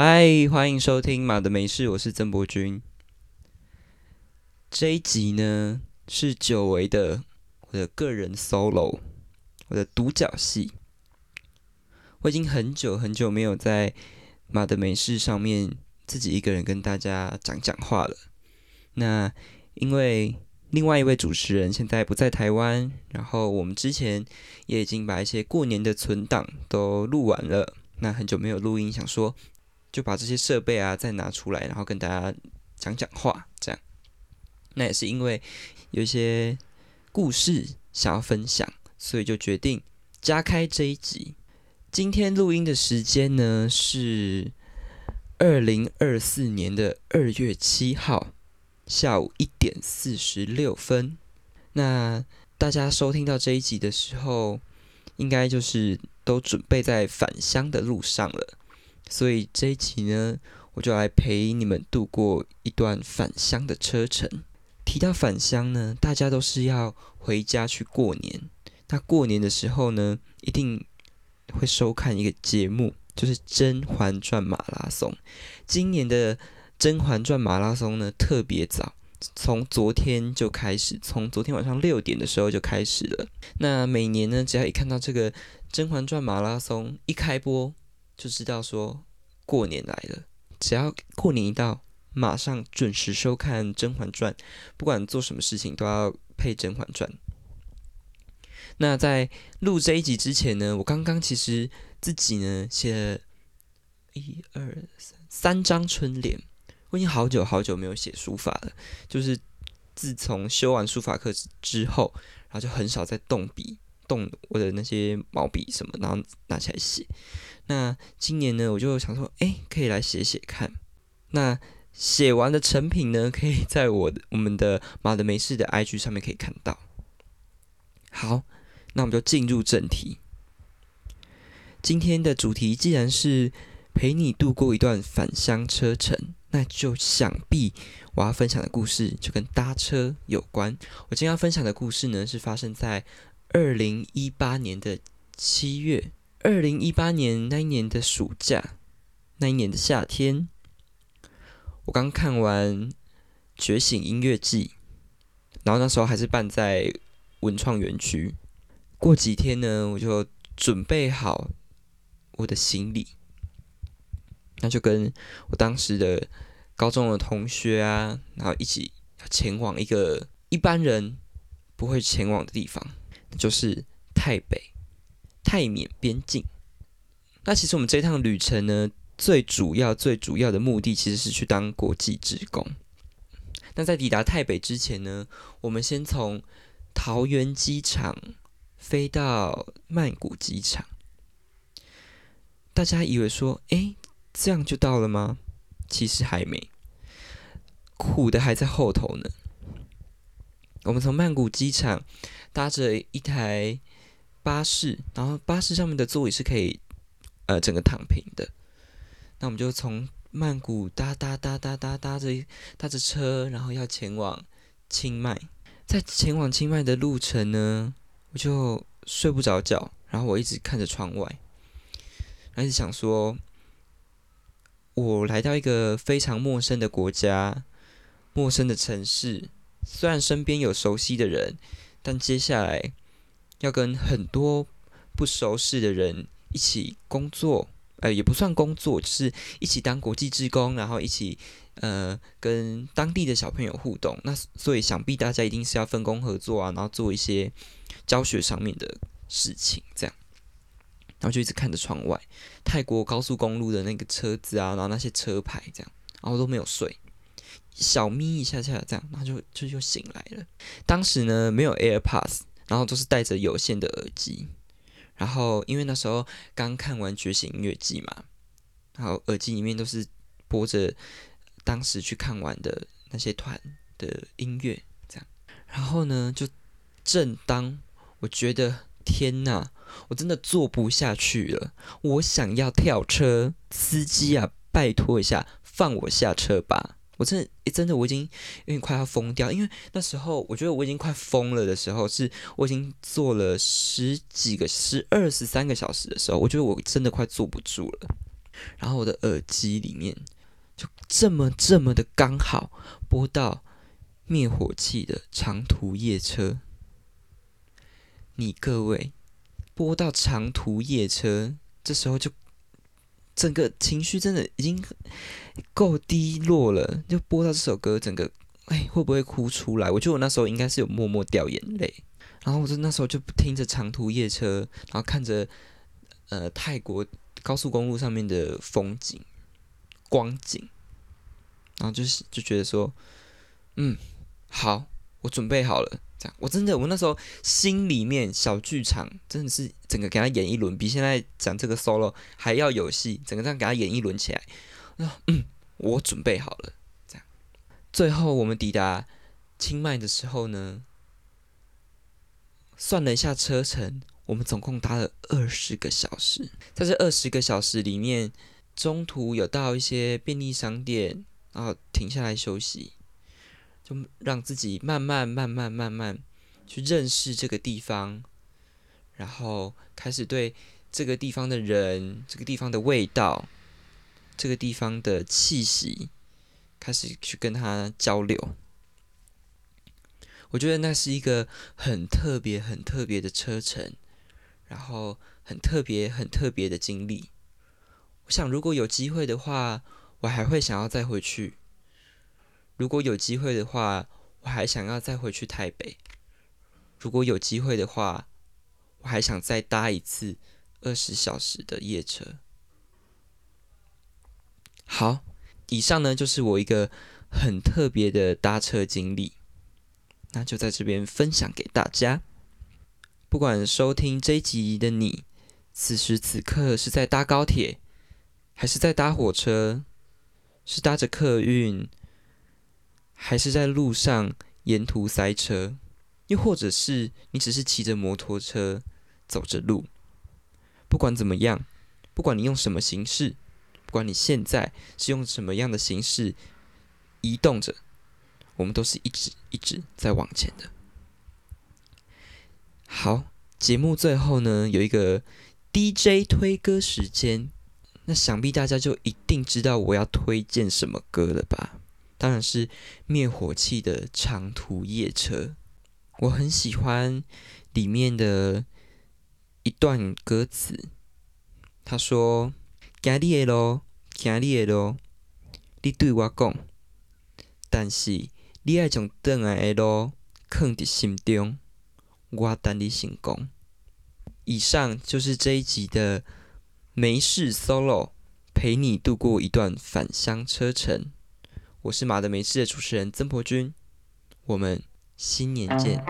嗨，欢迎收听《马的没事》，我是曾博君。这一集呢是久违的我的个人 solo，我的独角戏。我已经很久很久没有在《马的没事》上面自己一个人跟大家讲讲话了。那因为另外一位主持人现在不在台湾，然后我们之前也已经把一些过年的存档都录完了。那很久没有录音，想说。就把这些设备啊再拿出来，然后跟大家讲讲话，这样。那也是因为有一些故事想要分享，所以就决定加开这一集。今天录音的时间呢是二零二四年的二月七号下午一点四十六分。那大家收听到这一集的时候，应该就是都准备在返乡的路上了。所以这一集呢，我就来陪你们度过一段返乡的车程。提到返乡呢，大家都是要回家去过年。那过年的时候呢，一定会收看一个节目，就是《甄嬛传》马拉松。今年的《甄嬛传》马拉松呢，特别早，从昨天就开始，从昨天晚上六点的时候就开始了。那每年呢，只要一看到这个《甄嬛传》马拉松一开播，就知道说过年来了，只要过年一到，马上准时收看《甄嬛传》，不管做什么事情都要配《甄嬛传》。那在录这一集之前呢，我刚刚其实自己呢写了一二三三张春联，我已经好久好久没有写书法了，就是自从修完书法课之后，然后就很少再动笔。动我的那些毛笔什么，然后拿起来写。那今年呢，我就想说，哎，可以来写写看。那写完的成品呢，可以在我的我们的马的梅事的 IG 上面可以看到。好，那我们就进入正题。今天的主题既然是陪你度过一段返乡车程，那就想必我要分享的故事就跟搭车有关。我今天要分享的故事呢，是发生在。二零一八年的七月，二零一八年那一年的暑假，那一年的夏天，我刚看完《觉醒音乐季》，然后那时候还是办在文创园区。过几天呢，我就准备好我的行李，那就跟我当时的高中的同学啊，然后一起前往一个一般人不会前往的地方。就是台北、泰缅边境。那其实我们这趟旅程呢，最主要、最主要的目的其实是去当国际职工。那在抵达台北之前呢，我们先从桃园机场飞到曼谷机场。大家以为说，哎，这样就到了吗？其实还没，苦的还在后头呢。我们从曼谷机场。搭着一台巴士，然后巴士上面的座椅是可以呃整个躺平的。那我们就从曼谷搭搭搭搭搭搭着搭着车，然后要前往清迈。在前往清迈的路程呢，我就睡不着觉，然后我一直看着窗外，一直想说，我来到一个非常陌生的国家，陌生的城市，虽然身边有熟悉的人。但接下来要跟很多不熟识的人一起工作，呃，也不算工作，就是一起当国际职工，然后一起呃跟当地的小朋友互动。那所以想必大家一定是要分工合作啊，然后做一些教学上面的事情，这样。然后就一直看着窗外，泰国高速公路的那个车子啊，然后那些车牌这样，然后都没有睡。小眯一下下，这样，然后就就又醒来了。当时呢，没有 AirPods，然后都是戴着有线的耳机。然后因为那时候刚看完《觉醒音乐季》嘛，然后耳机里面都是播着当时去看完的那些团的音乐，这样。然后呢，就正当我觉得天哪，我真的坐不下去了，我想要跳车，司机啊，拜托一下，放我下车吧。我真的，真的，我已经有点快要疯掉，因为那时候我觉得我已经快疯了的时候，是我已经坐了十几个、十二十三个小时的时候，我觉得我真的快坐不住了。然后我的耳机里面就这么这么的刚好播到灭火器的长途夜车。你各位播到长途夜车，这时候就整个情绪真的已经够低落了，就播到这首歌，整个哎会不会哭出来？我觉得我那时候应该是有默默掉眼泪。然后我就那时候就听着长途夜车，然后看着呃泰国高速公路上面的风景光景，然后就是就觉得说，嗯，好，我准备好了。这样，我真的，我那时候心里面小剧场真的是整个给他演一轮，比现在讲这个 solo 还要有戏，整个这样给他演一轮起来。嗯，我准备好了。这样，最后我们抵达清迈的时候呢，算了一下车程，我们总共搭了二十个小时。在这二十个小时里面，中途有到一些便利商店，然后停下来休息。就让自己慢慢、慢慢、慢慢去认识这个地方，然后开始对这个地方的人、这个地方的味道、这个地方的气息，开始去跟他交流。我觉得那是一个很特别、很特别的车程，然后很特别、很特别的经历。我想，如果有机会的话，我还会想要再回去。如果有机会的话，我还想要再回去台北。如果有机会的话，我还想再搭一次二十小时的夜车。好，以上呢就是我一个很特别的搭车经历，那就在这边分享给大家。不管收听这一集的你，此时此刻是在搭高铁，还是在搭火车，是搭着客运。还是在路上沿途塞车，又或者是你只是骑着摩托车走着路，不管怎么样，不管你用什么形式，不管你现在是用什么样的形式移动着，我们都是一直一直在往前的。好，节目最后呢有一个 DJ 推歌时间，那想必大家就一定知道我要推荐什么歌了吧？当然是灭火器的长途夜车，我很喜欢里面的一段歌词。他说：“行你的路，行你的路，你对我讲，但是你爱将转来的路藏伫心中，我等你成功。”以上就是这一集的没事 solo，陪你度过一段返乡车程。我是马德梅事的主持人曾博君，我们新年见。